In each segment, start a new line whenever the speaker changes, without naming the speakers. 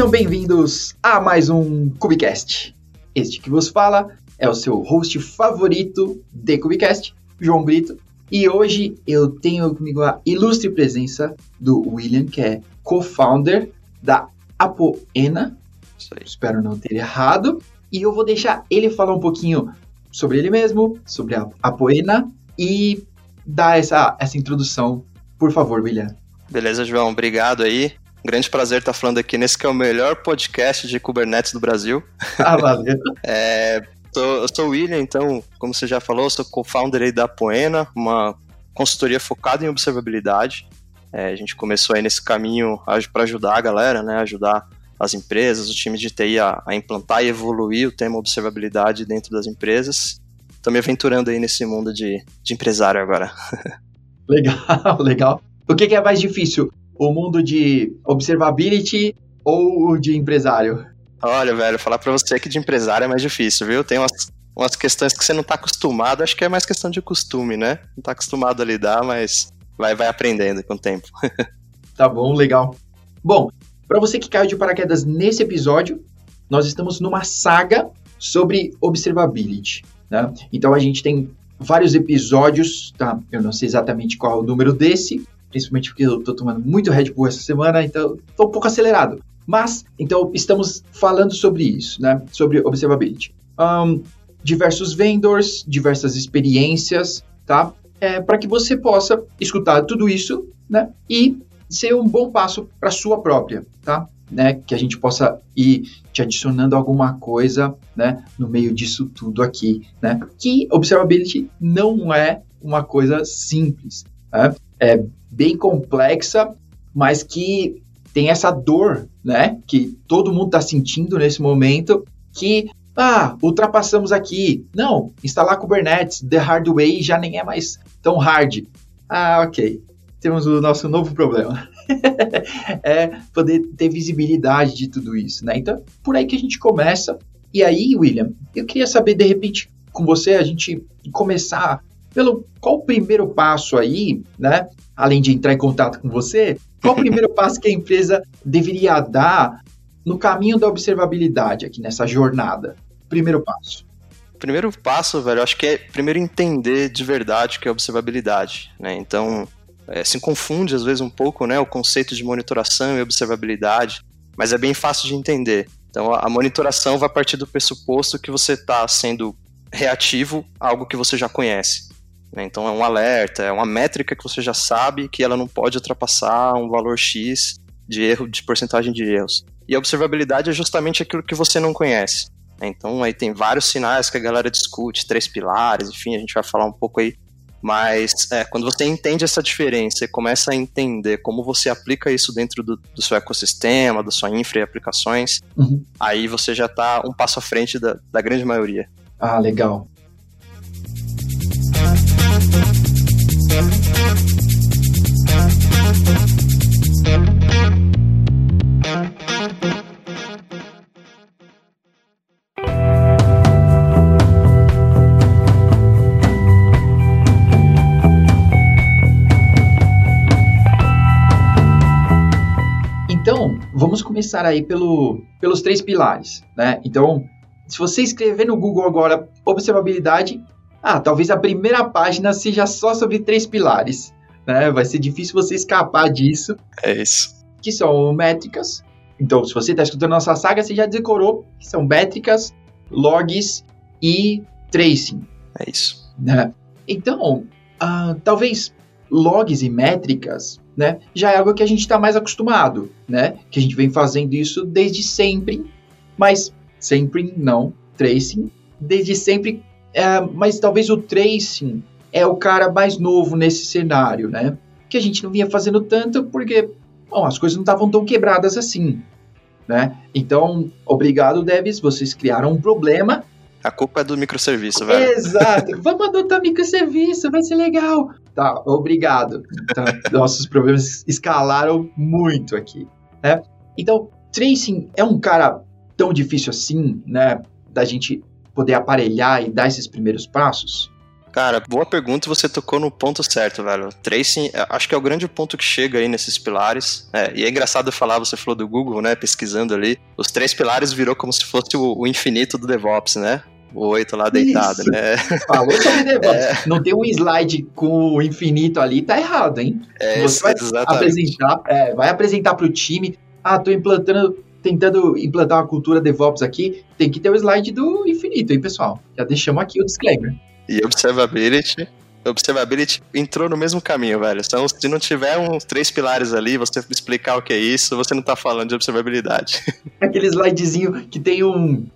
Sejam bem-vindos a mais um Cubicast. Este que vos fala é o seu host favorito de Cubicast, João Brito. E hoje eu tenho comigo a ilustre presença do William, que é co-founder da Apoena. Espero não ter errado. E eu vou deixar ele falar um pouquinho sobre ele mesmo, sobre a Apoena e dar essa, essa introdução. Por favor, William.
Beleza, João. Obrigado aí. Grande prazer estar falando aqui nesse que é o melhor podcast de Kubernetes do Brasil.
Ah, valeu.
é, tô, eu sou o William, então, como você já falou, sou co-founder da Poena, uma consultoria focada em observabilidade. É, a gente começou aí nesse caminho para ajudar a galera, né? Ajudar as empresas, os times de TI a, a implantar e evoluir o tema observabilidade dentro das empresas. Estou me aventurando aí nesse mundo de, de empresário agora.
Legal, legal. O que, que é mais difícil? O mundo de observability ou de empresário?
Olha, velho, falar para você que de empresário é mais difícil, viu? Tem umas, umas questões que você não tá acostumado, acho que é mais questão de costume, né? Não tá acostumado a lidar, mas vai, vai aprendendo com o tempo.
tá bom, legal. Bom, para você que caiu de paraquedas nesse episódio, nós estamos numa saga sobre observability. Né? Então a gente tem vários episódios, tá? Eu não sei exatamente qual é o número desse, principalmente porque eu tô tomando muito Red Bull essa semana, então tô um pouco acelerado. Mas, então, estamos falando sobre isso, né? Sobre observability. Um, diversos vendors, diversas experiências, tá? É, para que você possa escutar tudo isso, né? E ser um bom passo para sua própria, tá? Né? Que a gente possa ir te adicionando alguma coisa, né? No meio disso tudo aqui, né? Que observability não é uma coisa simples, né? É bem complexa, mas que tem essa dor, né? Que todo mundo está sentindo nesse momento, que ah, ultrapassamos aqui. Não, instalar Kubernetes the hard way já nem é mais tão hard. Ah, ok. Temos o nosso novo problema. é poder ter visibilidade de tudo isso, né? Então, por aí que a gente começa. E aí, William, eu queria saber, de repente, com você, a gente começar pelo qual o primeiro passo aí, né? Além de entrar em contato com você, qual o primeiro passo que a empresa deveria dar no caminho da observabilidade aqui nessa jornada? Primeiro passo.
Primeiro passo, velho, acho que é primeiro entender de verdade o que é observabilidade, né? Então, é, se confunde às vezes um pouco, né, o conceito de monitoração e observabilidade, mas é bem fácil de entender. Então, a monitoração vai partir do pressuposto que você está sendo reativo a algo que você já conhece. Né? Então é um alerta, é uma métrica que você já sabe que ela não pode ultrapassar um valor X de erro, de porcentagem de erros. E a observabilidade é justamente aquilo que você não conhece. Né? Então aí tem vários sinais que a galera discute, três pilares, enfim, a gente vai falar um pouco aí. Mas é, quando você entende essa diferença e começa a entender como você aplica isso dentro do, do seu ecossistema, da sua infra e aplicações, uhum. aí você já está um passo à frente da, da grande maioria.
Ah, legal. Então, vamos começar aí pelo, pelos três pilares, né? Então, se você escrever no Google agora observabilidade, ah, talvez a primeira página seja só sobre três pilares. Né? Vai ser difícil você escapar disso.
É isso.
Que são métricas. Então, se você está escutando nossa saga, você já decorou que são métricas, logs e tracing.
É isso.
Né? Então, uh, talvez logs e métricas né, já é algo que a gente está mais acostumado, né? Que a gente vem fazendo isso desde sempre, mas sempre não tracing, desde sempre é, mas talvez o tracing é o cara mais novo nesse cenário, né? Que a gente não vinha fazendo tanto porque bom, as coisas não estavam tão quebradas assim. Né? Então, obrigado, devs, vocês criaram um problema.
A culpa é do microserviço, velho.
Exato. Vamos adotar microserviço, vai ser legal. Tá, obrigado. Então, nossos problemas escalaram muito aqui, né? Então, tracing é um cara tão difícil assim, né? Da gente poder aparelhar e dar esses primeiros passos?
Cara, boa pergunta você tocou no ponto certo, velho. Tracing, é, acho que é o grande ponto que chega aí nesses pilares. É, e é engraçado falar, você falou do Google, né, pesquisando ali. Os três pilares virou como se fosse o, o infinito do DevOps, né? O oito lá deitado,
Isso.
né?
Falou sobre DevOps. É. Não tem um slide com o infinito ali, tá errado, hein?
É,
você vai
exatamente.
apresentar, é, vai apresentar pro time. Ah, tô implantando tentando implantar uma cultura DevOps aqui, tem que ter o slide do infinito, hein, pessoal? Já deixamos aqui o disclaimer.
E observability, observability entrou no mesmo caminho, velho. Então, se não tiver uns três pilares ali, você explicar o que é isso, você não tá falando de observabilidade.
Aquele slidezinho que tem um,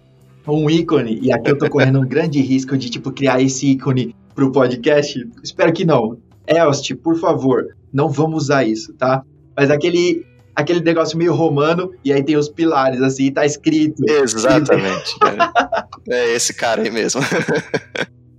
um ícone, e aqui eu tô correndo um grande risco de, tipo, criar esse ícone pro podcast. Espero que não. Elst, por favor, não vamos usar isso, tá? Mas aquele aquele negócio meio romano, e aí tem os pilares, assim, tá escrito.
Exatamente. é. é esse cara aí mesmo.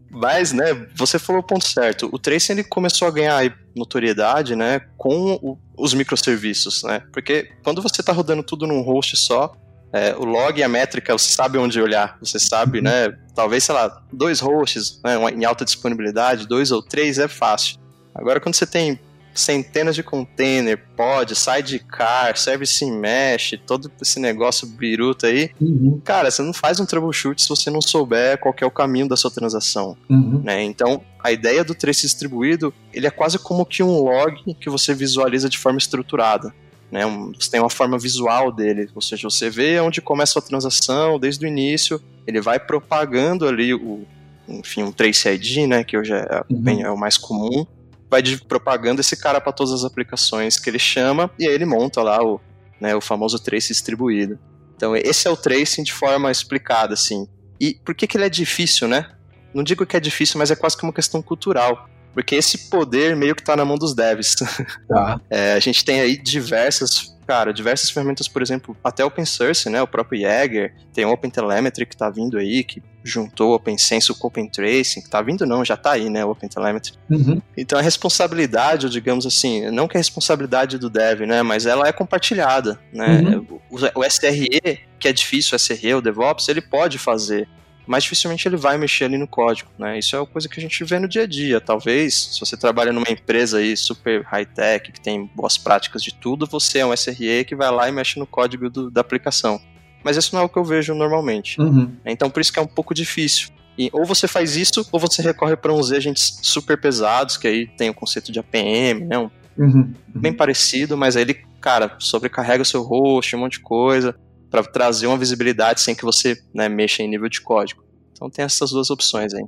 Mas, né, você falou o ponto certo. O Trace ele começou a ganhar notoriedade, né, com o, os microserviços, né? Porque quando você está rodando tudo num host só, é, o log e a métrica, você sabe onde olhar. Você sabe, né? Talvez, sei lá, dois hosts né, em alta disponibilidade, dois ou três é fácil. Agora, quando você tem centenas de container, pod, sidecar, service mesh, todo esse negócio biruta aí,
uhum.
cara, você não faz um troubleshoot se você não souber qual é o caminho da sua transação,
uhum.
né? Então, a ideia do trace distribuído, ele é quase como que um log que você visualiza de forma estruturada. Né, um, você tem uma forma visual dele, ou seja, você vê onde começa a transação desde o início, ele vai propagando ali o, enfim, um Trace ID, né, que hoje é, uhum. bem, é o mais comum, vai de propaganda esse cara para todas as aplicações que ele chama e aí ele monta lá o, né, o famoso trace distribuído. Então esse é o tracing de forma explicada, assim. E por que, que ele é difícil, né? Não digo que é difícil, mas é quase que uma questão cultural. Porque esse poder meio que está na mão dos devs.
Tá.
É, a gente tem aí diversas cara, diversas ferramentas, por exemplo, até Open Source, né? O próprio Jaeger, tem o OpenTelemetry que tá vindo aí, que juntou o OpenSense com o OpenTracing, que tá vindo não, já tá aí, né, o OpenTelemetry.
Uhum.
Então a responsabilidade, digamos assim, não que é responsabilidade do dev, né, mas ela é compartilhada, né?
Uhum.
O, o SRE, que é difícil, o SRE, o DevOps, ele pode fazer, mas dificilmente ele vai mexer ali no código, né? Isso é uma coisa que a gente vê no dia a dia. Talvez, se você trabalha numa empresa aí super high-tech, que tem boas práticas de tudo, você é um SRE que vai lá e mexe no código do, da aplicação. Mas isso não é o que eu vejo normalmente.
Uhum.
Então, por isso que é um pouco difícil. E ou você faz isso, ou você recorre para uns agents super pesados, que aí tem o conceito de APM, né? Um,
uhum.
Bem parecido, mas aí ele, cara, sobrecarrega o seu host, um monte de coisa para trazer uma visibilidade sem que você né, mexa em nível de código. Então tem essas duas opções aí.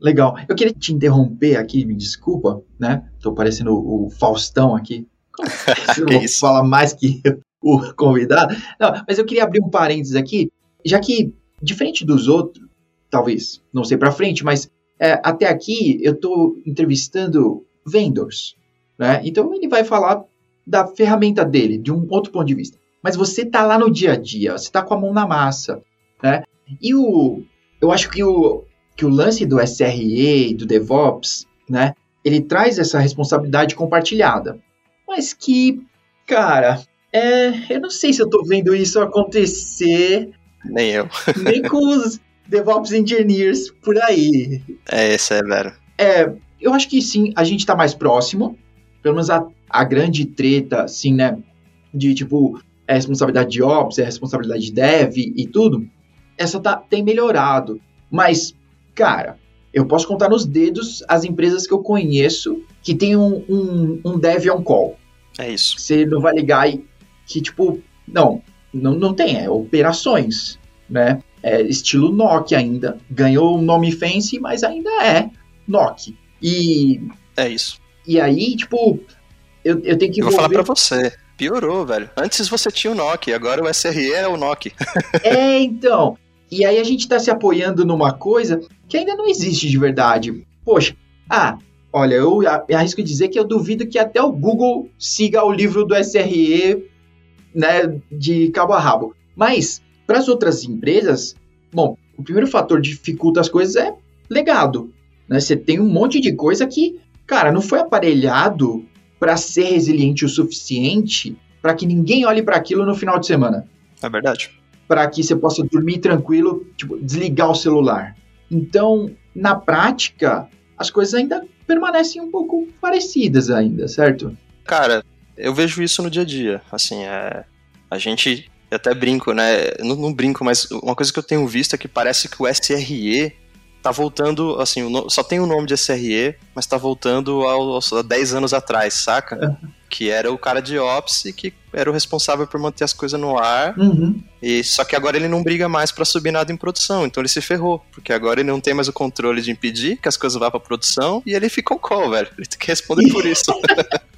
Legal. Eu queria te interromper aqui, me desculpa, né? Tô parecendo o Faustão aqui.
Eu
vou isso? falar mais que o convidado. Não, mas eu queria abrir um parênteses aqui, já que, diferente dos outros, talvez, não sei para frente, mas é, até aqui eu estou entrevistando vendors, né? Então ele vai falar da ferramenta dele, de um outro ponto de vista mas você tá lá no dia a dia, você tá com a mão na massa, né? E o, eu acho que o, que o lance do SRE, do DevOps, né? Ele traz essa responsabilidade compartilhada, mas que, cara, é, eu não sei se eu tô vendo isso acontecer.
Nem eu.
nem com os DevOps Engineers por aí.
É, esse é, velho.
É, eu acho que sim, a gente tá mais próximo. Pelo menos a, a grande treta, assim, né? De tipo, é responsabilidade de Ops, é responsabilidade de Dev e tudo, essa tá, tem melhorado. Mas, cara, eu posso contar nos dedos as empresas que eu conheço que tem um, um, um Dev on call.
É isso.
Você não vai ligar e que, tipo, não, não, não tem, é operações, né? É estilo NOC ainda. Ganhou o nome fancy, mas ainda é NOC. E.
É isso.
E aí, tipo, eu, eu tenho que.
Eu vou falar pra você. Piorou, velho. Antes você tinha o Nokia, agora o SRE é o Nokia.
é, então. E aí a gente tá se apoiando numa coisa que ainda não existe de verdade. Poxa, ah, olha, eu arrisco dizer que eu duvido que até o Google siga o livro do SRE, né, de cabo a rabo. Mas, para as outras empresas, bom, o primeiro fator que dificulta as coisas é legado. Né? Você tem um monte de coisa que, cara, não foi aparelhado para ser resiliente o suficiente para que ninguém olhe para aquilo no final de semana.
É verdade.
Para que você possa dormir tranquilo, tipo, desligar o celular. Então, na prática, as coisas ainda permanecem um pouco parecidas ainda, certo?
Cara, eu vejo isso no dia a dia. Assim, é, a gente eu até brinco, né? Não, não, brinco, mas uma coisa que eu tenho visto é que parece que o SRE tá voltando, assim, só tem o nome de SRE, mas tá voltando aos, a 10 anos atrás, saca? que era o cara de Ops que era o responsável por manter as coisas no ar.
Uhum.
E só que agora ele não briga mais para subir nada em produção, então ele se ferrou, porque agora ele não tem mais o controle de impedir que as coisas vá para produção e ele fica o call, velho. Ele tem que responder por isso.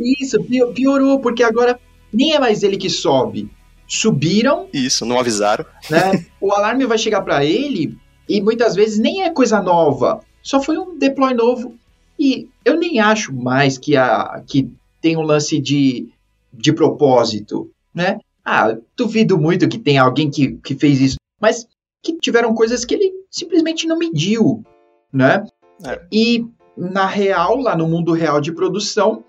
isso piorou, porque agora nem é mais ele que sobe. Subiram.
Isso, não avisaram.
Né? o alarme vai chegar para ele e muitas vezes nem é coisa nova. Só foi um deploy novo. E eu nem acho mais que, a, que tem um lance de, de propósito, né? Ah, duvido muito que tenha alguém que, que fez isso. Mas que tiveram coisas que ele simplesmente não mediu, né? É. E na real, lá no mundo real de produção,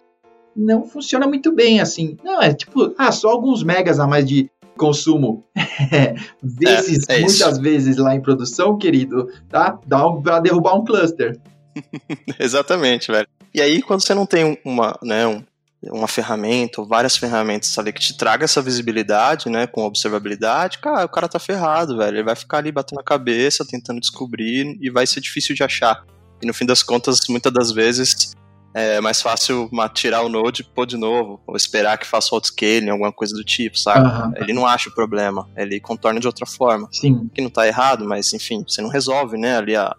não funciona muito bem assim. Não, é tipo, ah, só alguns megas a mais de consumo vezes, é, é muitas vezes lá em produção, querido, tá? Dá um, pra derrubar um cluster.
Exatamente, velho. E aí, quando você não tem uma, né, um, uma ferramenta ou várias ferramentas ali que te traga essa visibilidade, né, com observabilidade, cara, o cara tá ferrado, velho. Ele vai ficar ali batendo a cabeça, tentando descobrir e vai ser difícil de achar. E no fim das contas, muitas das vezes, é mais fácil tirar o node e pôr de novo, ou esperar que faça autoscaling, alguma coisa do tipo, sabe? Uhum. Ele não acha o problema, ele contorna de outra forma.
Sim.
Que não tá errado, mas enfim, você não resolve, né, ali a,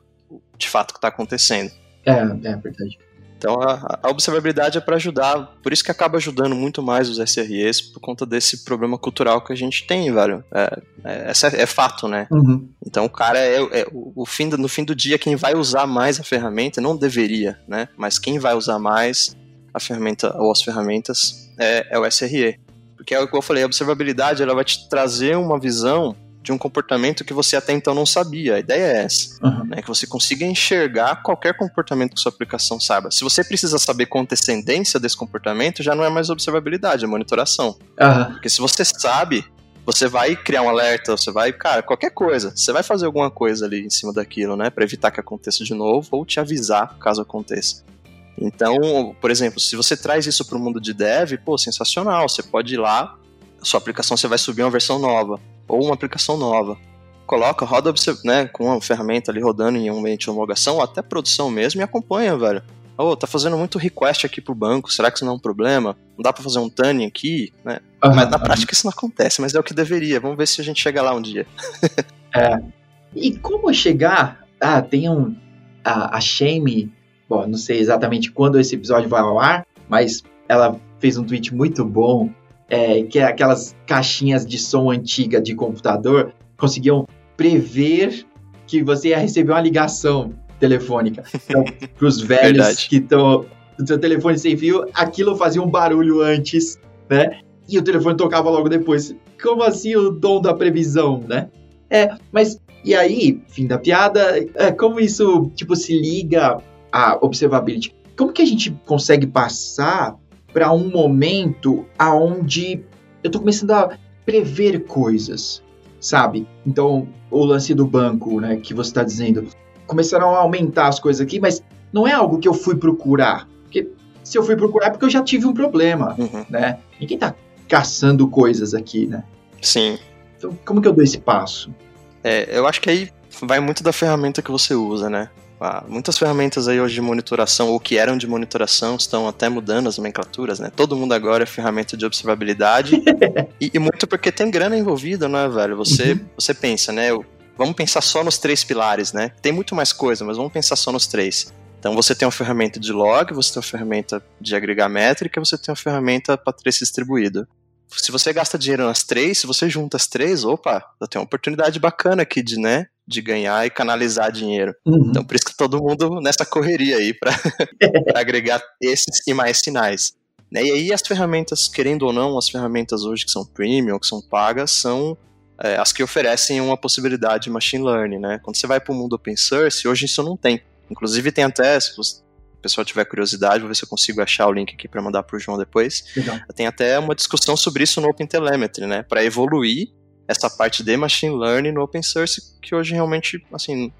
de fato o que tá acontecendo.
É, é verdade.
Então a, a observabilidade é para ajudar, por isso que acaba ajudando muito mais os SREs, por conta desse problema cultural que a gente tem, velho. É, é, é, é fato, né?
Uhum.
Então o cara é, é o, o fim do, no fim do dia, quem vai usar mais a ferramenta, não deveria, né? Mas quem vai usar mais a ferramenta ou as ferramentas é, é o SRE. Porque é o que eu falei, a observabilidade ela vai te trazer uma visão de um comportamento que você até então não sabia. A ideia é essa, uhum. né? Que você consiga enxergar qualquer comportamento que sua aplicação saiba. Se você precisa saber com antecedência desse comportamento, já não é mais observabilidade, é monitoração.
Uhum.
Porque se você sabe, você vai criar um alerta, você vai, cara, qualquer coisa, você vai fazer alguma coisa ali em cima daquilo, né, para evitar que aconteça de novo ou te avisar caso aconteça. Então, por exemplo, se você traz isso para o mundo de dev, pô, sensacional, você pode ir lá, sua aplicação você vai subir uma versão nova ou uma aplicação nova. Coloca, roda né, com uma ferramenta ali rodando em um ambiente de homologação, ou até produção mesmo, e acompanha, velho. Oh, tá fazendo muito request aqui pro banco, será que isso não é um problema? Não dá para fazer um tuning aqui, né? Uhum, mas na prática isso não acontece, mas é o que deveria. Vamos ver se a gente chega lá um dia.
é. E como chegar? Ah, tem um. A, a Shame, bom, não sei exatamente quando esse episódio vai ao ar, mas ela fez um tweet muito bom é, que é aquelas caixinhas de som antiga de computador, conseguiam prever que você ia receber uma ligação telefônica. Então, para os velhos Verdade. que estão no seu telefone sem fio, aquilo fazia um barulho antes, né? E o telefone tocava logo depois. Como assim o dom da previsão, né? É, mas e aí, fim da piada, é, como isso tipo se liga à observability? Como que a gente consegue passar para um momento aonde eu estou começando a prever coisas, sabe? Então, o lance do banco, né, que você está dizendo, começaram a aumentar as coisas aqui, mas não é algo que eu fui procurar. Porque se eu fui procurar é porque eu já tive um problema, uhum. né? Ninguém está caçando coisas aqui, né?
Sim.
Então, como que eu dou esse passo?
É, eu acho que aí vai muito da ferramenta que você usa, né? Ah, muitas ferramentas aí hoje de monitoração, ou que eram de monitoração, estão até mudando as nomenclaturas, né? Todo mundo agora é ferramenta de observabilidade. e, e, muito porque tem grana envolvida, né, velho? Você, uhum. você pensa, né? Vamos pensar só nos três pilares, né? Tem muito mais coisa, mas vamos pensar só nos três. Então você tem uma ferramenta de log, você tem uma ferramenta de agregar métrica, você tem uma ferramenta para trace distribuído. Se você gasta dinheiro nas três, se você junta as três, opa, eu tenho uma oportunidade bacana aqui de, né, de ganhar e canalizar dinheiro. Uhum. Então, por isso que todo mundo nessa correria aí para agregar esses e mais sinais. Né? E aí as ferramentas, querendo ou não, as ferramentas hoje que são premium, que são pagas, são é, as que oferecem uma possibilidade de machine learning, né? Quando você vai para o mundo open source, hoje isso não tem. Inclusive tem até, se o pessoal tiver curiosidade, vou ver se eu consigo achar o link aqui para mandar para o João depois. Legal. Tem até uma discussão sobre isso no OpenTelemetry, né? Para evoluir essa parte de machine learning no open source que hoje realmente, assim,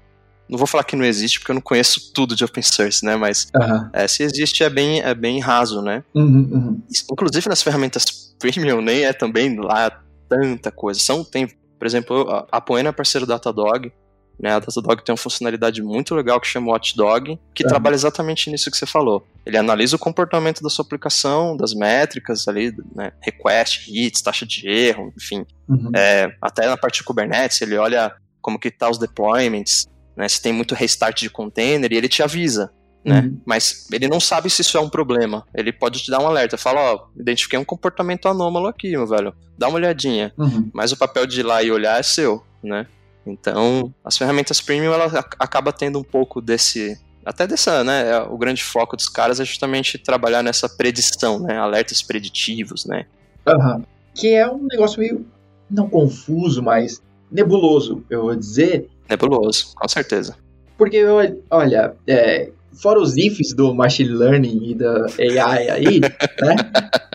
não vou falar que não existe, porque eu não conheço tudo de open source, né? Mas
Aham.
é, se existe é bem, é bem raso, né?
Uhum, uhum.
Inclusive nas ferramentas premium nem é também lá tanta coisa. São, tem, por exemplo, a- Poena é parceiro da Datadog, né? A Datadog tem uma funcionalidade muito legal que chama Watchdog, que
Aham.
trabalha exatamente nisso que você falou. Ele analisa o comportamento da sua aplicação, das métricas ali, né? Request, hits, taxa de erro, enfim.
Uhum.
É, até na parte de Kubernetes, ele olha como que tá os deployments, né? Se tem muito restart de container e ele te avisa né?
Uhum.
Mas ele não sabe se isso é um problema. Ele pode te dar um alerta, fala, ó, identifiquei um comportamento anômalo aqui, meu velho. Dá uma olhadinha.
Uhum.
Mas o papel de ir lá e olhar é seu, né? Então, as ferramentas premium ela ac- acaba tendo um pouco desse até dessa, né, é, o grande foco dos caras é justamente trabalhar nessa predição, né, alertas preditivos, né?
Aham. Que é um negócio meio, não confuso, mas nebuloso, eu vou dizer.
Nebuloso, com certeza.
Porque, olha, é, fora os ifs do machine learning e da AI aí, né?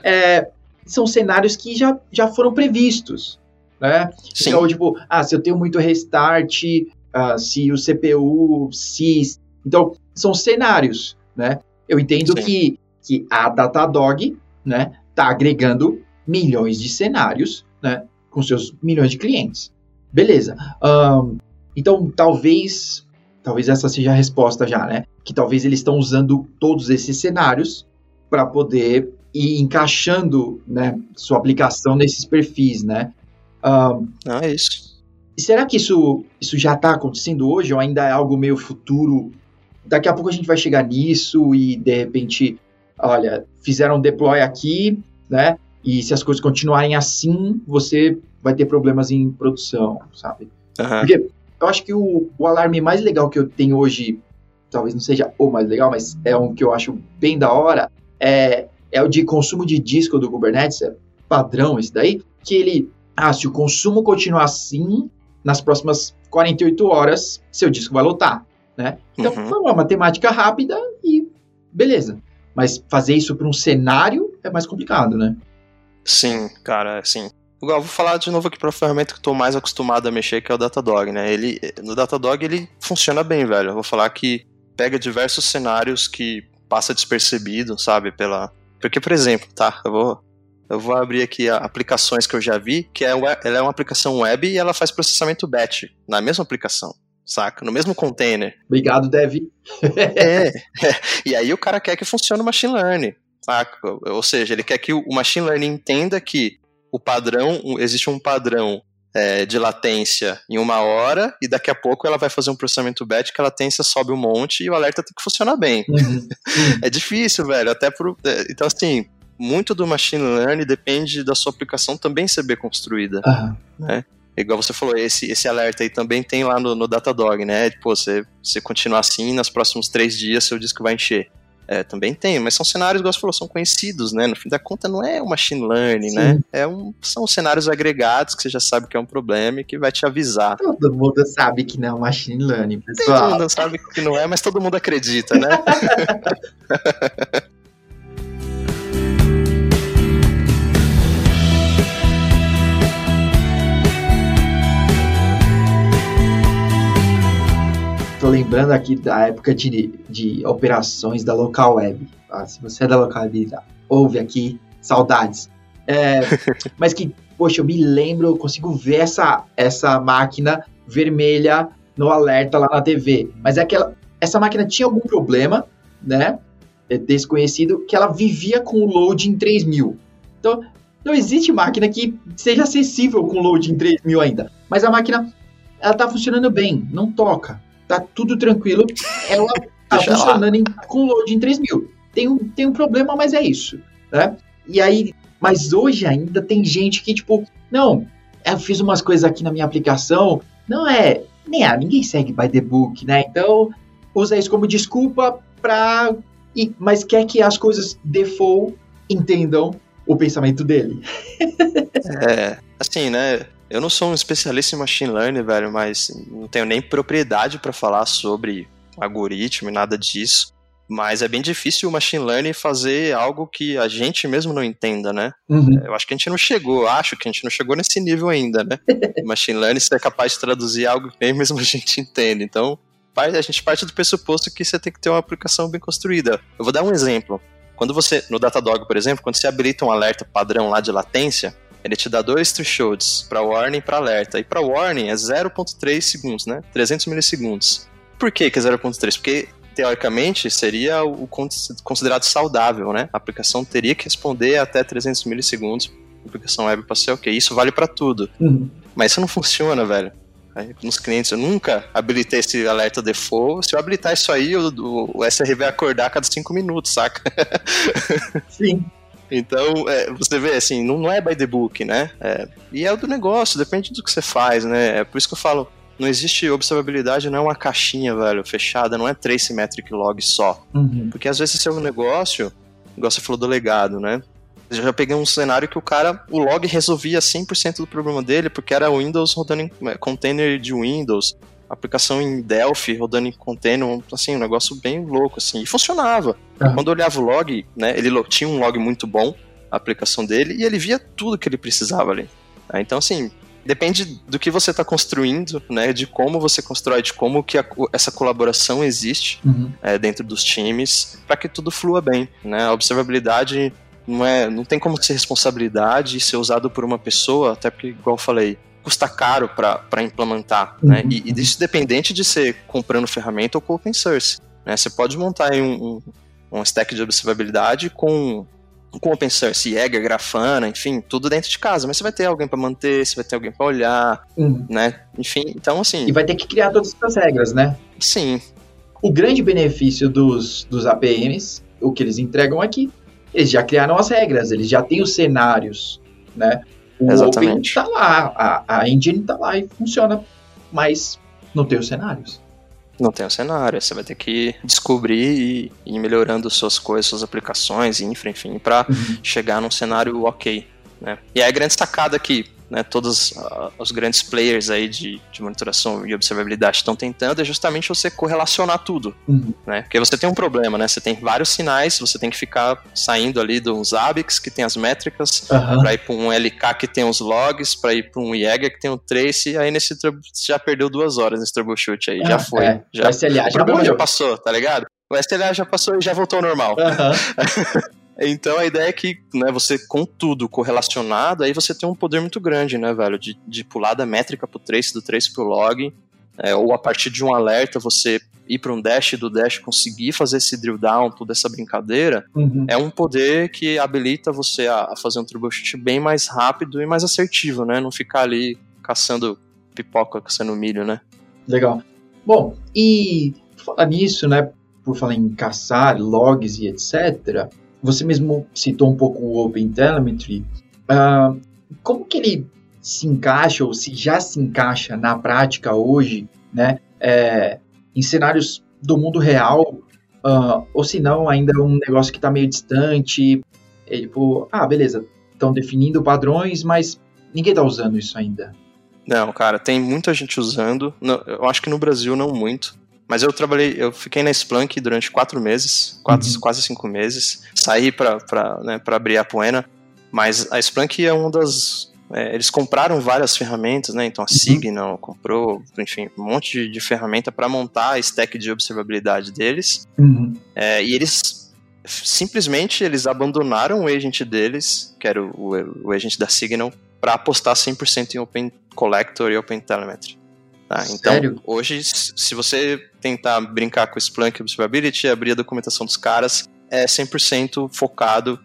é, são cenários que já, já foram previstos, né?
Sim.
Então, tipo, ah, se eu tenho muito restart, ah, se o CPU, se... Então, são cenários, né? Eu entendo
Sim.
que, que a Datadog, né, tá agregando milhões de cenários, né, com seus milhões de clientes. Beleza. Ahn, então, talvez, talvez essa seja a resposta já, né? Que talvez eles estão usando todos esses cenários para poder ir encaixando, né, sua aplicação nesses perfis, né? Ahn,
Não, é isso.
e será que isso, isso já está acontecendo hoje ou ainda é algo meio futuro? Daqui a pouco a gente vai chegar nisso e de repente, olha, fizeram um deploy aqui, né? E se as coisas continuarem assim, você vai ter problemas em produção, sabe?
Aham.
Porque eu acho que o, o alarme mais legal que eu tenho hoje, talvez não seja o mais legal, mas é um que eu acho bem da hora, é, é o de consumo de disco do Kubernetes, é padrão esse daí, que ele, ah, se o consumo continuar assim, nas próximas 48 horas, seu disco vai lotar, né? Então,
Uhum.
foi uma matemática rápida e beleza. Mas fazer isso para um cenário é mais complicado, né?
Sim, cara, sim. Igual, vou falar de novo aqui pra ferramenta que eu tô mais acostumado a mexer, que é o Datadog, né? Ele, no Datadog ele funciona bem, velho. Eu vou falar que pega diversos cenários que passa despercebido, sabe? Pela... Porque, por exemplo, tá? Eu vou, eu vou abrir aqui aplicações que eu já vi, que é, ela é uma aplicação web e ela faz processamento batch na mesma aplicação, saca? No mesmo container.
Obrigado, Dev.
É. E aí o cara quer que funcione o machine learning, saca? Ou seja, ele quer que o machine learning entenda que o padrão, existe um padrão é, de latência em uma hora e daqui a pouco ela vai fazer um processamento batch que a latência sobe um monte e o alerta tem que funcionar bem.
Uhum.
É difícil, velho, até pro... é, Então, assim, muito do machine learning depende da sua aplicação também ser bem construída.
Aham.
Igual você falou, esse, esse alerta aí também tem lá no, no Datadog, né? Pô, você, você continuar assim, nos próximos três dias seu disco vai encher. É, também tem, mas são cenários, igual você falou, são conhecidos, né? No fim da conta, não é o machine learning,
Sim.
né? É um, são cenários agregados que você já sabe que é um problema e que vai te avisar.
Todo mundo sabe que não é machine learning,
Todo
pessoal.
mundo sabe que não é, mas todo mundo acredita, né?
Tô lembrando aqui da época de, de operações da local web. Ah, se você é da local web, ouve aqui, saudades. É, mas que, poxa, eu me lembro, eu consigo ver essa, essa máquina vermelha no alerta lá na TV. Mas é aquela, essa máquina tinha algum problema, né? é, Desconhecido, que ela vivia com o load em 3000. Então, não existe máquina que seja acessível com load em 3000 ainda. Mas a máquina, ela tá funcionando bem, não toca tá tudo tranquilo. Ela tá funcionando em, com load em 3000. Tem um, tem um problema, mas é isso, né? E aí, mas hoje ainda tem gente que, tipo, não, eu fiz umas coisas aqui na minha aplicação, não é, nem ah, ninguém segue by the book, né? Então, usa isso como desculpa pra, e, mas quer que as coisas default entendam o pensamento dele.
É, assim, né? Eu não sou um especialista em machine learning, velho, mas não tenho nem propriedade pra falar sobre algoritmo e nada disso. Mas é bem difícil o machine learning fazer algo que a gente mesmo não entenda, né?
Uhum.
Eu acho que a gente não chegou, acho que a gente não chegou nesse nível ainda, né? machine learning ser capaz de traduzir algo que nem mesmo a gente entende. Então, a gente parte do pressuposto que você tem que ter uma aplicação bem construída. Eu vou dar um exemplo. Quando você, no Datadog, por exemplo, quando você habilita um alerta padrão lá de latência, ele te dá dois thresholds para warning e para alerta. E para warning é 0.3 segundos, né? 300 milissegundos. Por que, que é 0.3? Porque teoricamente seria o considerado saudável, né? A aplicação teria que responder até 300 milissegundos. A aplicação web para ser ok. Isso vale para tudo. Uhum. Mas isso não funciona, velho. nos clientes, eu nunca habilitei esse alerta default. Se eu habilitar isso aí, o, o, o SR vai acordar a cada 5 minutos, saca?
Sim.
Então, é, você vê, assim, não, não, é by the book, né? É, e é o do negócio, depende do que você faz, né? É por isso que eu falo, não existe observabilidade, não é uma caixinha, velho, fechada, não é trace metric log só. Uhum. Porque às vezes seu negócio, igual você falou do legado, né? Eu já peguei um cenário que o cara, o log resolvia 100% do problema dele, porque era Windows rodando em é, container de Windows, aplicação em Delphi rodando em container, assim, um negócio bem louco, assim, e funcionava. Uhum. Quando eu olhava o log, né, ele tinha um log muito bom, a aplicação dele, e ele via tudo que ele precisava ali. Então, assim, depende do que você está construindo, né, de como você constrói, de como que a, essa colaboração existe uhum. é, dentro dos times, para que tudo flua bem, né, a observabilidade não, é, não tem como ser responsabilidade e ser usado por uma pessoa, até porque, igual eu falei, custa caro para implementar, né? uhum. né? E, e isso dependente de ser comprando ferramenta ou com open source. Né? Você pode montar um, um, um stack de observabilidade com com open source, Jäger, Grafana, enfim, tudo dentro de casa, mas você vai ter alguém para manter, você vai ter alguém para olhar, uhum. né? Enfim, então assim.
E vai ter que criar todas as regras, né?
Sim.
O grande benefício dos, dos APMs, o que eles entregam aqui, eles já criaram as regras, eles já têm os cenários, né? O Exatamente. Open tá lá, a, a engine tá lá e funciona, mas não tem os cenários.
Não tem o cenário, você vai ter que descobrir e ir melhorando suas coisas, suas aplicações, infra, enfim, para uhum. chegar num cenário ok. Né? E aí a grande sacada aqui, né, todos uh, os grandes players aí de, de monitoração e observabilidade estão tentando é justamente você correlacionar tudo, uhum. né? Porque você tem um problema, né? Você tem vários sinais, você tem que ficar saindo ali de uns ABICs que tem as métricas, uhum. para ir para um LK que tem os logs, para ir para um Jäger que tem o trace, aí nesse você já perdeu duas horas nesse troubleshoot aí, já ah, foi. É. Já,
o SLA
o problema já, já passou, tá ligado? O SLA já passou e já voltou ao normal. Uhum. Então a ideia é que, né, você com tudo correlacionado, aí você tem um poder muito grande, né, velho, de, de pular da métrica pro trace, do trace pro log, é, ou a partir de um alerta você ir para um dash do dash conseguir fazer esse drill down, toda essa brincadeira, uhum. é um poder que habilita você a, a, fazer um troubleshoot bem mais rápido e mais assertivo, né? Não ficar ali caçando pipoca, caçando milho, né?
Legal. Bom, e falar nisso, né? Por falar em caçar logs e etc., você mesmo citou um pouco o OpenTelemetry. Uh, como que ele se encaixa, ou se já se encaixa na prática hoje, né, é, em cenários do mundo real, uh, ou se não, ainda é um negócio que está meio distante, é tipo, ah, beleza, estão definindo padrões, mas ninguém está usando isso ainda.
Não, cara, tem muita gente usando, eu acho que no Brasil não muito, mas eu trabalhei, eu fiquei na Splunk durante quatro meses, quatro, uhum. quase cinco meses. Saí para né, abrir a Poena, mas a Splunk é uma das. É, eles compraram várias ferramentas, né? Então a uhum. Signal comprou, enfim, um monte de, de ferramenta para montar a stack de observabilidade deles. Uhum. É, e eles simplesmente eles abandonaram o agent deles, que era o, o, o agent da Signal, para apostar 100% em Open Collector e Open Telemetry. Tá? Então, Sério? hoje, se você tentar brincar com o Splunk Observability, abrir a documentação dos caras, é 100% focado,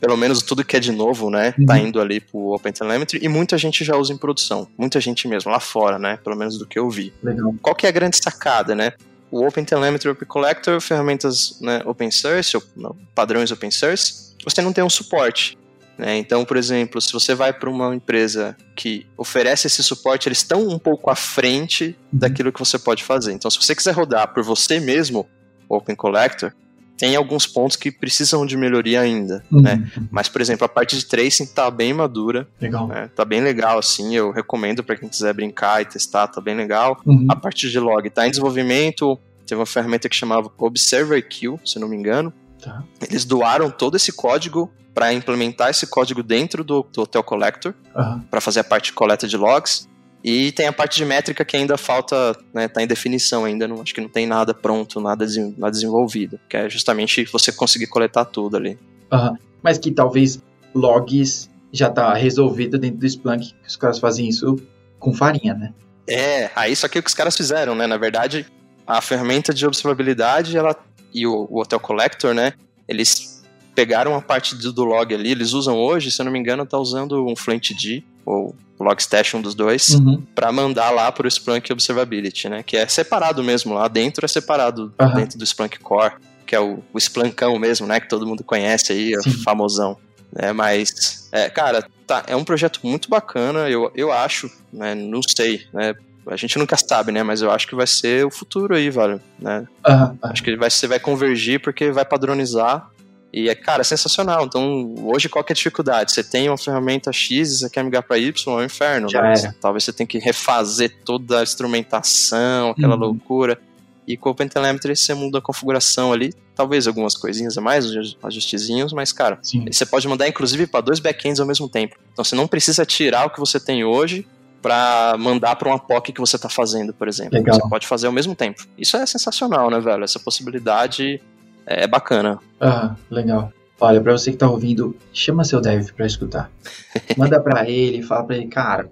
pelo menos tudo que é de novo, né, tá uhum. tá indo ali pro OpenTelemetry, e muita gente já usa em produção, muita gente mesmo, lá fora, né, pelo menos do que eu vi. Legal. Qual que é a grande sacada, né? O OpenTelemetry Open Collector, ferramentas né, open source, ou, não, padrões open source, você não tem um suporte. Né? Então, por exemplo, se você vai para uma empresa que oferece esse suporte, eles estão um pouco à frente uhum. daquilo que você pode fazer. Então, se você quiser rodar por você mesmo, Open Collector, tem alguns pontos que precisam de melhoria ainda, uhum. né? Mas, por exemplo, a parte de tracing tá bem madura.
Legal. Né?
Tá bem legal, assim. Eu recomendo para quem quiser brincar e testar, tá bem legal. Uhum. A parte de log tá em desenvolvimento. Teve uma ferramenta que chamava Observer Queue, se não me engano. Tá. Eles doaram todo esse código para implementar esse código dentro do, do Hotel Collector, uhum. para fazer a parte de coleta de logs. E tem a parte de métrica que ainda falta, né, tá em definição ainda, não, acho que não tem nada pronto, nada, nada desenvolvido, que é justamente você conseguir coletar tudo ali.
Uhum. Mas que talvez logs já tá resolvido dentro do Splunk, que os caras fazem isso com farinha, né?
É, aí só que o que os caras fizeram, né? Na verdade, a ferramenta de observabilidade ela, e o, o Hotel Collector, né? Eles pegaram a parte do log ali, eles usam hoje, se eu não me engano, tá usando um FluentD, ou Logstash, um dos dois, uhum. para mandar lá para o Splunk Observability, né? Que é separado mesmo, lá dentro é separado uhum. dentro do Splunk Core, que é o, o Splunkão mesmo, né? Que todo mundo conhece aí, Sim. o famosão. É, mas, é, cara, tá, é um projeto muito bacana, eu, eu acho, né? Não sei, né? A gente nunca sabe, né? Mas eu acho que vai ser o futuro aí, velho. Né? Uhum. Acho que vai, você vai convergir porque vai padronizar e é, cara, é sensacional. Então, hoje, qual que é a dificuldade? Você tem uma ferramenta X e você quer migrar para Y, é um inferno. Já né? Talvez você tenha que refazer toda a instrumentação, aquela uhum. loucura. E com o OpenTelemetry você muda a configuração ali, talvez algumas coisinhas a mais, ajustezinhos, mas, cara, Sim. você pode mandar inclusive para dois backends ao mesmo tempo. Então você não precisa tirar o que você tem hoje para mandar para uma POC que você está fazendo, por exemplo. Legal. Você pode fazer ao mesmo tempo. Isso é sensacional, né, velho? Essa possibilidade é bacana.
Ah, legal. Olha, para você que tá ouvindo, chama seu dev para escutar. Manda para ele, fala para ele, cara,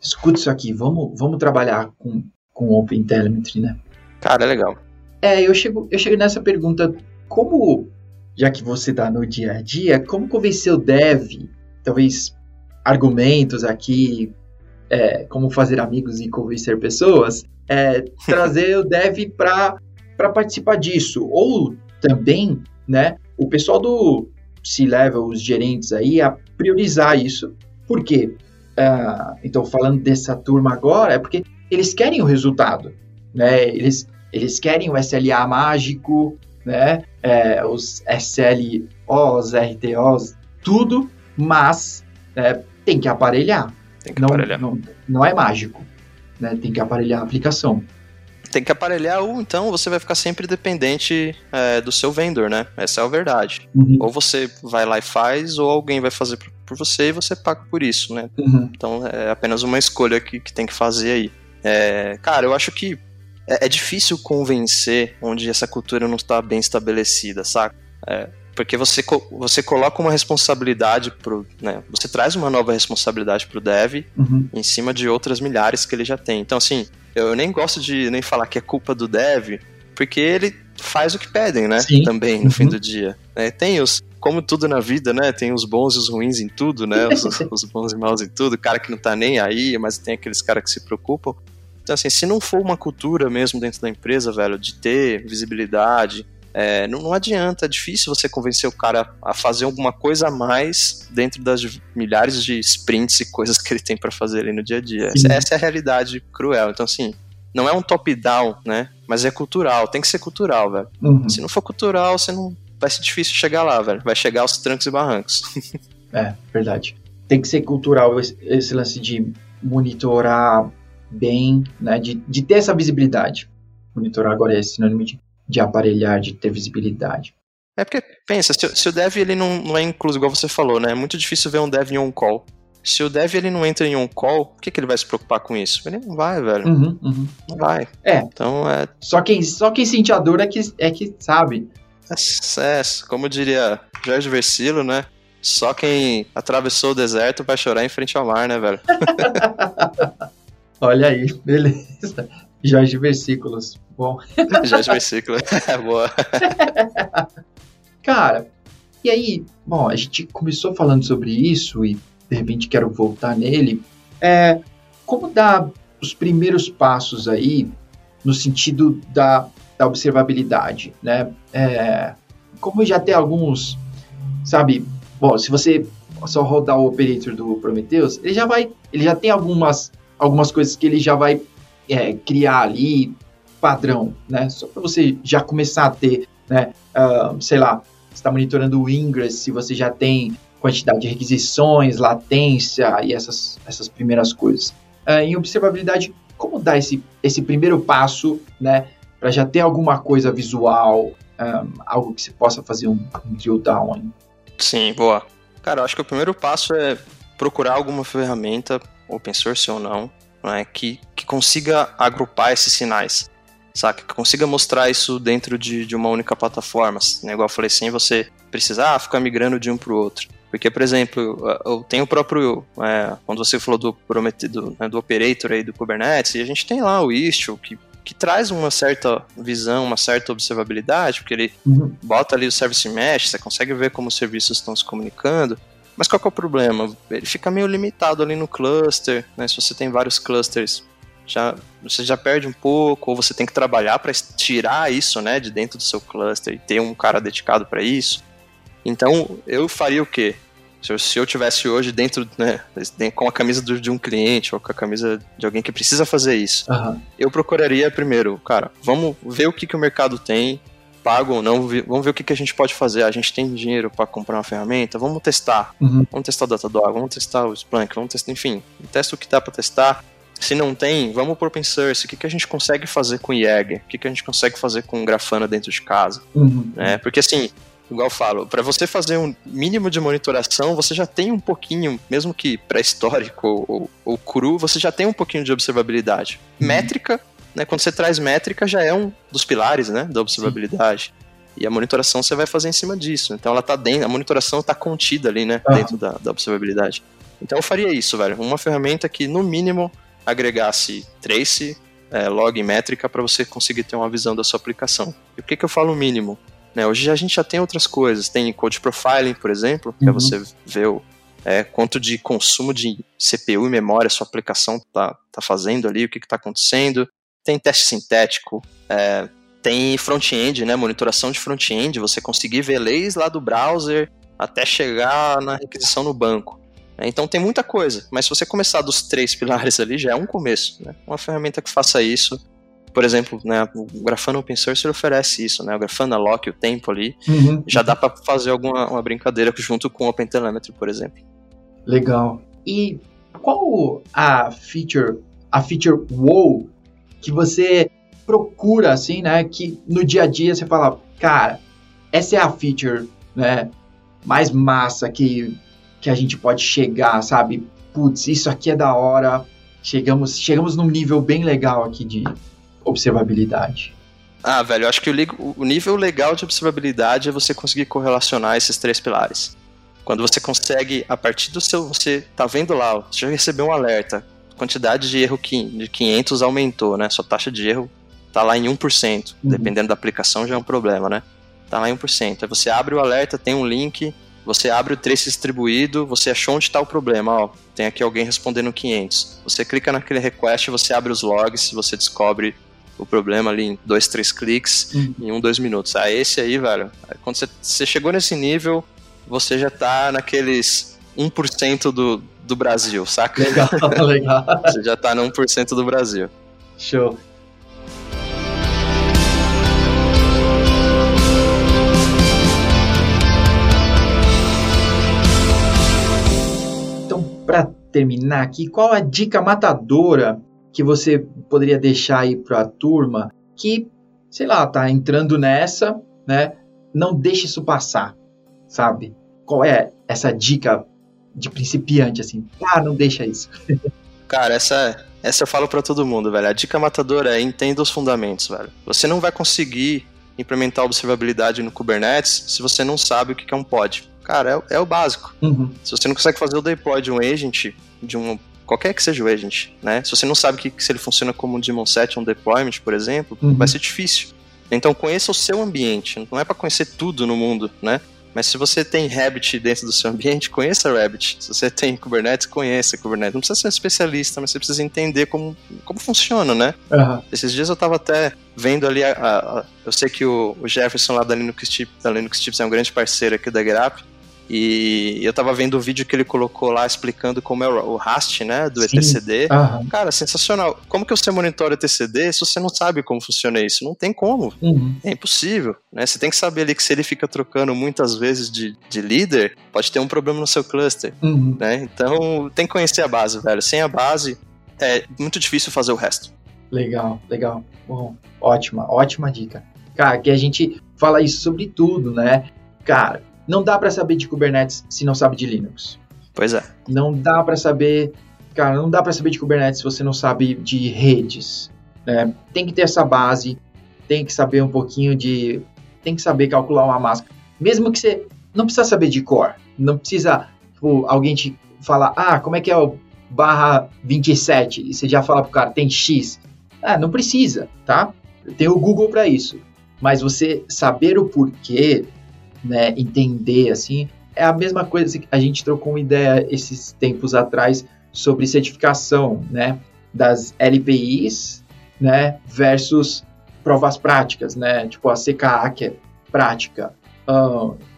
escuta isso aqui, vamos, vamos trabalhar com, com OpenTelemetry, né?
Cara, é legal.
É, eu chego, eu chego nessa pergunta, como, já que você tá no dia a dia, como convencer o dev, talvez argumentos aqui, é, como fazer amigos e convencer pessoas, é, trazer o dev para para participar disso. Ou também, né, o pessoal do C-Level, os gerentes aí, a priorizar isso. Por quê? Uh, então, falando dessa turma agora, é porque eles querem o resultado, né? Eles, eles querem o SLA mágico, né? É, os SLOs, RTOs, tudo, mas é, tem que aparelhar.
Tem que não, aparelhar.
Não, não é mágico, né? Tem que aparelhar a aplicação
tem que aparelhar ou então você vai ficar sempre dependente é, do seu vendor, né? Essa é a verdade. Uhum. Ou você vai lá e faz, ou alguém vai fazer por você e você paga por isso, né? Uhum. Então é apenas uma escolha que, que tem que fazer aí. É, cara, eu acho que é, é, difícil convencer onde essa cultura não está bem estabelecida, saca? É, porque você, você coloca uma responsabilidade pro, né, você traz uma nova responsabilidade pro dev uhum. em cima de outras milhares que ele já tem. Então, assim, eu nem gosto de nem falar que é culpa do dev, porque ele faz o que pedem, né? Sim. Também, no uhum. fim do dia. É, tem os, como tudo na vida, né? Tem os bons e os ruins em tudo, né? Os, os bons e maus em tudo. O cara que não tá nem aí, mas tem aqueles caras que se preocupam. Então, assim, se não for uma cultura mesmo dentro da empresa, velho, de ter visibilidade, é, não, não, adianta, é difícil você convencer o cara a fazer alguma coisa a mais dentro das milhares de sprints e coisas que ele tem para fazer ali no dia a dia. Essa, essa, é a realidade cruel. Então, assim, não é um top-down, né? Mas é cultural, tem que ser cultural, velho. Uhum. Se não for cultural, você não. Vai ser difícil chegar lá, velho. Vai chegar aos trancos e barrancos.
é, verdade. Tem que ser cultural esse, esse lance de monitorar bem, né? De, de ter essa visibilidade. Monitorar agora é sinônimo de de aparelhar, de ter visibilidade.
É porque, pensa, se, se o dev ele não, não é incluso, igual você falou, né? É muito difícil ver um dev em on-call. Se o dev ele não entra em on-call, por que, que ele vai se preocupar com isso? Ele não vai, velho. Uhum, uhum. Não vai.
É. Então é. Só quem, só quem sente a dor é que, é que sabe.
É, é, como diria Jorge Versilo, né? Só quem atravessou o deserto vai chorar em frente ao mar, né, velho?
Olha aí, beleza. Jorge Versículos. Bom.
Jorge Versículos. Boa.
Cara, e aí, bom, a gente começou falando sobre isso e de repente quero voltar nele. É, como dar os primeiros passos aí no sentido da, da observabilidade, né? É, como já tem alguns, sabe? Bom, se você só rodar o operator do Prometheus, ele já vai, ele já tem algumas algumas coisas que ele já vai é, criar ali padrão, né? Só para você já começar a ter, né? Uh, sei lá, está monitorando o ingress, se você já tem quantidade de requisições, latência e essas, essas primeiras coisas. Uh, em observabilidade, como dar esse, esse primeiro passo, né? Para já ter alguma coisa visual, um, ah, algo que você possa fazer um, um drill down.
Sim, boa. Cara, eu acho que o primeiro passo é procurar alguma ferramenta, open source ou não, né, que, que consiga agrupar esses sinais, saca? Que consiga mostrar isso dentro de, de uma única plataforma, né? igual eu falei, sem você precisar ah, ficar migrando de um para o outro. Porque, por exemplo, eu tenho o próprio. É, quando você falou do prometido, né, do operator aí do Kubernetes, e a gente tem lá o Istio, que, que traz uma certa visão, uma certa observabilidade, porque ele uhum. bota ali o service mesh, você consegue ver como os serviços estão se comunicando. Mas qual é o problema? Ele fica meio limitado ali no cluster, né? Se você tem vários clusters, já, você já perde um pouco, ou você tem que trabalhar para tirar isso, né, de dentro do seu cluster e ter um cara dedicado para isso. Então, eu faria o quê? Se eu, se eu tivesse hoje dentro, né, com a camisa de um cliente ou com a camisa de alguém que precisa fazer isso, uhum. eu procuraria primeiro, cara, vamos ver o que, que o mercado tem, pago ou não, vamos ver o que, que a gente pode fazer. A gente tem dinheiro para comprar uma ferramenta, vamos testar. Uhum. Vamos testar o Datadog, vamos testar o Splunk, vamos testar, enfim, testa o que dá para testar. Se não tem, vamos por open source. O que, que a gente consegue fazer com Jaeger? O que, que a gente consegue fazer com Grafana dentro de casa? Uhum. É, porque assim, igual eu falo, para você fazer um mínimo de monitoração, você já tem um pouquinho, mesmo que pré-histórico ou, ou, ou, cru, você já tem um pouquinho de observabilidade. Uhum. Métrica né, quando você traz métrica, já é um dos pilares né, da observabilidade. Sim. E a monitoração você vai fazer em cima disso. Então ela tá dentro, a monitoração está contida ali, né, dentro da, da observabilidade. Então eu faria isso, velho. Uma ferramenta que, no mínimo, agregasse trace, é, log e métrica para você conseguir ter uma visão da sua aplicação. E o que, que eu falo mínimo? Né, hoje a gente já tem outras coisas. Tem code profiling, por exemplo, que é uhum. é você ver o, é, quanto de consumo de CPU e memória a sua aplicação tá, tá fazendo ali, o que está acontecendo tem teste sintético, é, tem front-end, né, monitoração de front-end, você conseguir ver leis lá do browser até chegar na requisição no banco. É, então tem muita coisa, mas se você começar dos três pilares ali, já é um começo. Né? Uma ferramenta que faça isso, por exemplo, né, o Grafana Open Source oferece isso, né? O Grafana Lock, o tempo ali, uhum. já dá para fazer alguma uma brincadeira junto com o OpenTelemetry, por exemplo.
Legal. E qual a feature, a feature WoW que você procura, assim, né? Que no dia a dia você fala, cara, essa é a feature, né? Mais massa que, que a gente pode chegar, sabe? Putz, isso aqui é da hora. Chegamos, chegamos num nível bem legal aqui de observabilidade.
Ah, velho, eu acho que o, o nível legal de observabilidade é você conseguir correlacionar esses três pilares. Quando você consegue, a partir do seu. Você tá vendo lá, você já recebeu um alerta quantidade de erro de 500 aumentou, né? Sua taxa de erro tá lá em 1%. Uhum. Dependendo da aplicação já é um problema, né? Tá lá em 1%. Aí você abre o alerta, tem um link, você abre o trace distribuído, você achou onde está o problema, ó, tem aqui alguém respondendo 500. Você clica naquele request, você abre os logs, você descobre o problema ali em dois, três cliques, uhum. em um, dois minutos. Ah, esse aí, velho, quando você, você chegou nesse nível, você já tá naqueles 1% do, do Brasil, saca?
Legal, legal.
Você já tá no 1% do Brasil.
Show. Para terminar aqui, qual a dica matadora que você poderia deixar aí para a turma que, sei lá, tá entrando nessa, né? Não deixe isso passar, sabe? Qual é essa dica de principiante, assim. Ah, não deixa isso.
Cara, essa, essa eu falo para todo mundo, velho. A dica matadora é entenda os fundamentos, velho. Você não vai conseguir implementar observabilidade no Kubernetes se você não sabe o que é um pod. Cara, é, é o básico. Uhum. Se você não consegue fazer o deploy de um agent, de um qualquer que seja o agent, né? Se você não sabe que, se ele funciona como um daemon set, um deployment, por exemplo, uhum. vai ser difícil. Então conheça o seu ambiente. Não é para conhecer tudo no mundo, né? Mas se você tem Rabbit dentro do seu ambiente, conheça Rabbit. Se você tem Kubernetes, conheça Kubernetes. Não precisa ser um especialista, mas você precisa entender como, como funciona, né? Uhum. Esses dias eu estava até vendo ali, a, a, eu sei que o, o Jefferson lá da Linux, Tips, da Linux Tips é um grande parceiro aqui da Grap, e eu tava vendo o vídeo que ele colocou lá explicando como é o RAST, né, do Sim. etcd. Uhum. Cara, sensacional. Como que você monitora etcd se você não sabe como funciona isso? Não tem como. Uhum. É impossível, né? Você tem que saber ali que se ele fica trocando muitas vezes de, de líder, pode ter um problema no seu cluster, uhum. né? Então, tem que conhecer a base, velho. Sem a base, é muito difícil fazer o resto.
Legal, legal. Bom, ótima, ótima dica. Cara, que a gente fala isso sobre tudo, né? Cara, não dá para saber de Kubernetes se não sabe de Linux.
Pois é.
Não dá para saber, cara, não dá para saber de Kubernetes se você não sabe de redes. Né? Tem que ter essa base, tem que saber um pouquinho de. Tem que saber calcular uma máscara. Mesmo que você não precisa saber de core, não precisa tipo, alguém te falar, ah, como é que é o barra 27? E você já fala pro cara, tem X. Ah, não precisa, tá? Tem o Google para isso. Mas você saber o porquê, né, entender assim, é a mesma coisa que a gente trocou uma ideia esses tempos atrás sobre certificação, né, das LPIs, né, versus provas práticas, né, tipo a CKA que é prática,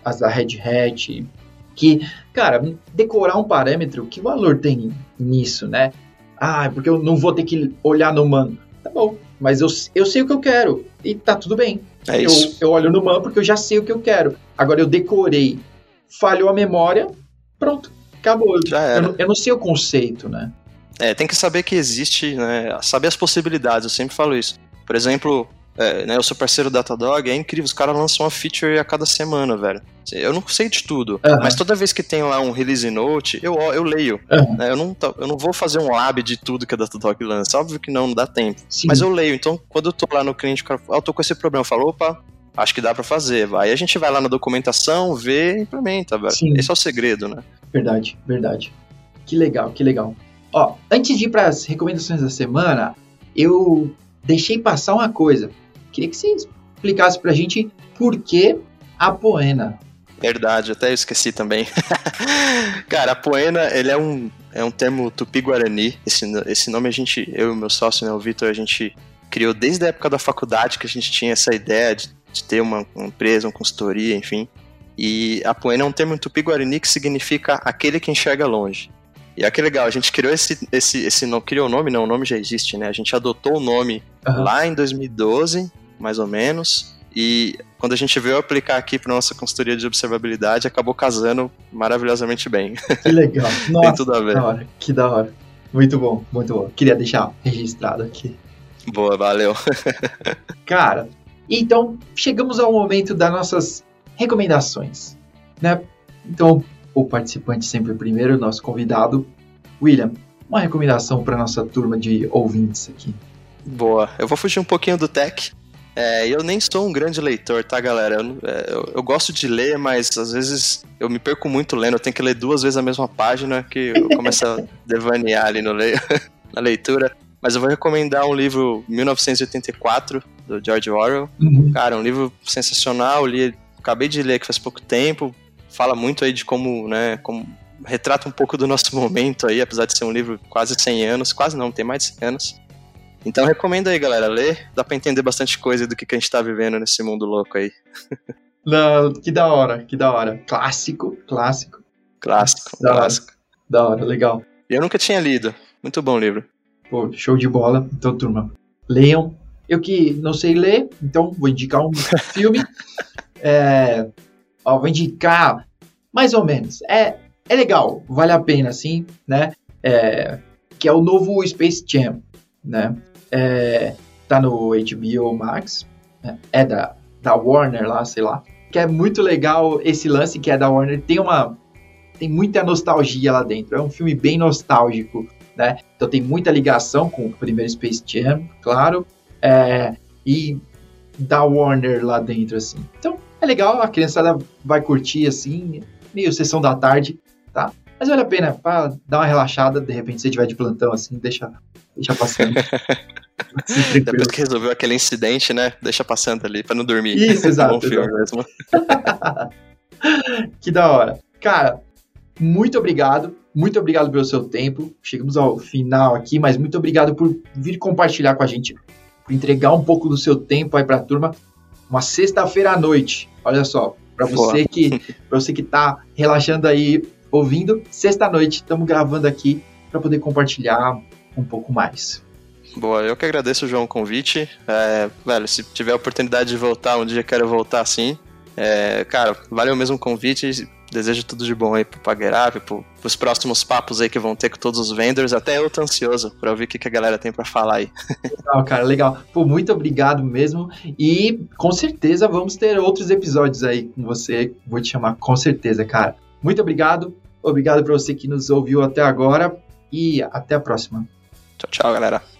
as da Red Hat, que, cara, decorar um parâmetro, que valor tem nisso, né? Ah, porque eu não vou ter que olhar no man. Tá bom, mas eu, eu sei o que eu quero e tá tudo bem.
É
eu, eu olho no man porque eu já sei o que eu quero. Agora eu decorei, falhou a memória, pronto, acabou.
Já era.
Eu, não, eu não sei o conceito, né?
É, tem que saber que existe, né, saber as possibilidades, eu sempre falo isso. Por exemplo, é, né, eu sou parceiro do Datadog, é incrível, os caras lançam uma feature a cada semana, velho. Eu não sei de tudo,
Uhum.
mas toda vez que tem lá um release note, eu, eu leio.
Uhum.
né, eu, não, eu não vou fazer um lab de tudo que a Datadog lança, óbvio que não, não dá tempo.
Sim.
Mas eu leio, então quando eu tô lá no cliente, o cara fala, ah, eu tô com esse problema, eu falo, opa, acho que dá pra fazer. Aí a gente vai lá na documentação, vê e implementa, velho.
Sim.
Esse é o segredo, né?
Verdade, verdade. Que legal, que legal. Ó, antes de ir para as recomendações da semana, eu deixei passar uma coisa. Queria que você explicasse pra gente por que a Poena.
Verdade, até eu esqueci também. Cara, a poena, ele é um, é um termo tupi-guarani. Esse, esse nome a gente, eu e meu sócio, né, o Vitor, a gente criou desde a época da faculdade que a gente tinha essa ideia de, de ter uma, uma empresa, uma consultoria, enfim. E a poena é um termo tupi-guarani que significa aquele que enxerga longe. E olha que legal, a gente criou esse, esse, esse nome, criou o nome, não, o nome já existe, né? A gente adotou o nome
Aham.
lá em 2012, mais ou menos. E quando a gente veio aplicar aqui para nossa consultoria de observabilidade, acabou casando maravilhosamente bem.
Que legal.
Tem
Nossa,
tudo a
que
ver.
da hora, que da hora. Muito bom, muito bom. Queria deixar registrado aqui.
Boa, valeu.
Cara, então chegamos ao momento das nossas recomendações, né? Então, o participante sempre primeiro, nosso convidado, William, uma recomendação para nossa turma de ouvintes aqui.
Boa. Eu vou fugir um pouquinho do tech. É, eu nem sou um grande leitor, tá, galera? Eu, é, eu- eu gosto de ler, mas às vezes eu me perco muito lendo. Eu tenho que ler duas vezes a mesma página que eu começo a devanear ali no le... na leitura. Mas eu vou recomendar um livro 1984, do George Orwell. Cara, um livro sensacional, li, acabei de ler que faz pouco tempo, fala muito aí de como, né, como retrata um pouco do nosso momento aí, apesar de ser um livro quase 100 anos, quase não, tem mais de 100 anos. Então recomendo aí, galera, ler, dá pra entender bastante coisa do que, que a gente tá vivendo nesse mundo louco aí.
Não, que da hora, que da hora. Clássico, clássico,
Clássico,
Da hora.
clássico.
da hora, legal.
Eu nunca tinha lido, muito bom o livro.
Pô, show de bola. Então, turma, leiam. Eu que não sei ler, então vou indicar um filme. É, ó, vou indicar mais ou menos. É, é legal, vale a pena, assim, né? É, que é o novo Space Jam, né? É, tá no HBO Max, né? é da, da Warner lá, sei lá. Que é muito legal esse lance que é da Warner. Tem uma. Tem muita nostalgia lá dentro. É um filme bem nostálgico, né? Então tem muita ligação com o primeiro Space Jam, claro. É, e da Warner lá dentro, assim. Então é legal, a criançada vai curtir, assim, meio sessão da tarde, tá? Mas vale a pena pra dar uma relaxada, de repente, se você tiver de plantão, assim, deixa, deixa passando.
Depois que resolveu aquele incidente, né, deixa passando ali pra não dormir.
Isso, exato,
bom filme mesmo.
Que da hora. Cara, muito obrigado. Muito obrigado pelo seu tempo. Chegamos ao final aqui, mas muito obrigado por vir compartilhar com a gente, por entregar um pouco do seu tempo aí pra turma. Uma sexta-feira à noite. Olha só, pra
Boa.
você que para você que tá relaxando aí ouvindo, sexta-noite estamos gravando aqui para poder compartilhar um pouco mais.
Boa, eu que agradeço, João, o convite. É, velho, se tiver a oportunidade de voltar um dia, quero voltar sim. É, cara, valeu mesmo o convite. Desejo tudo de bom aí pro Paguerap, pro, pros próximos papos aí que vão ter com todos os vendors. Até eu tô ansioso pra ouvir o que, que a galera tem pra falar aí.
Legal, cara, legal. Pô, muito obrigado mesmo. E com certeza vamos ter outros episódios aí com você. Vou te chamar com certeza, cara. Muito obrigado. Obrigado para você que nos ouviu até agora. e até a próxima.
Tchau, tchau, galera.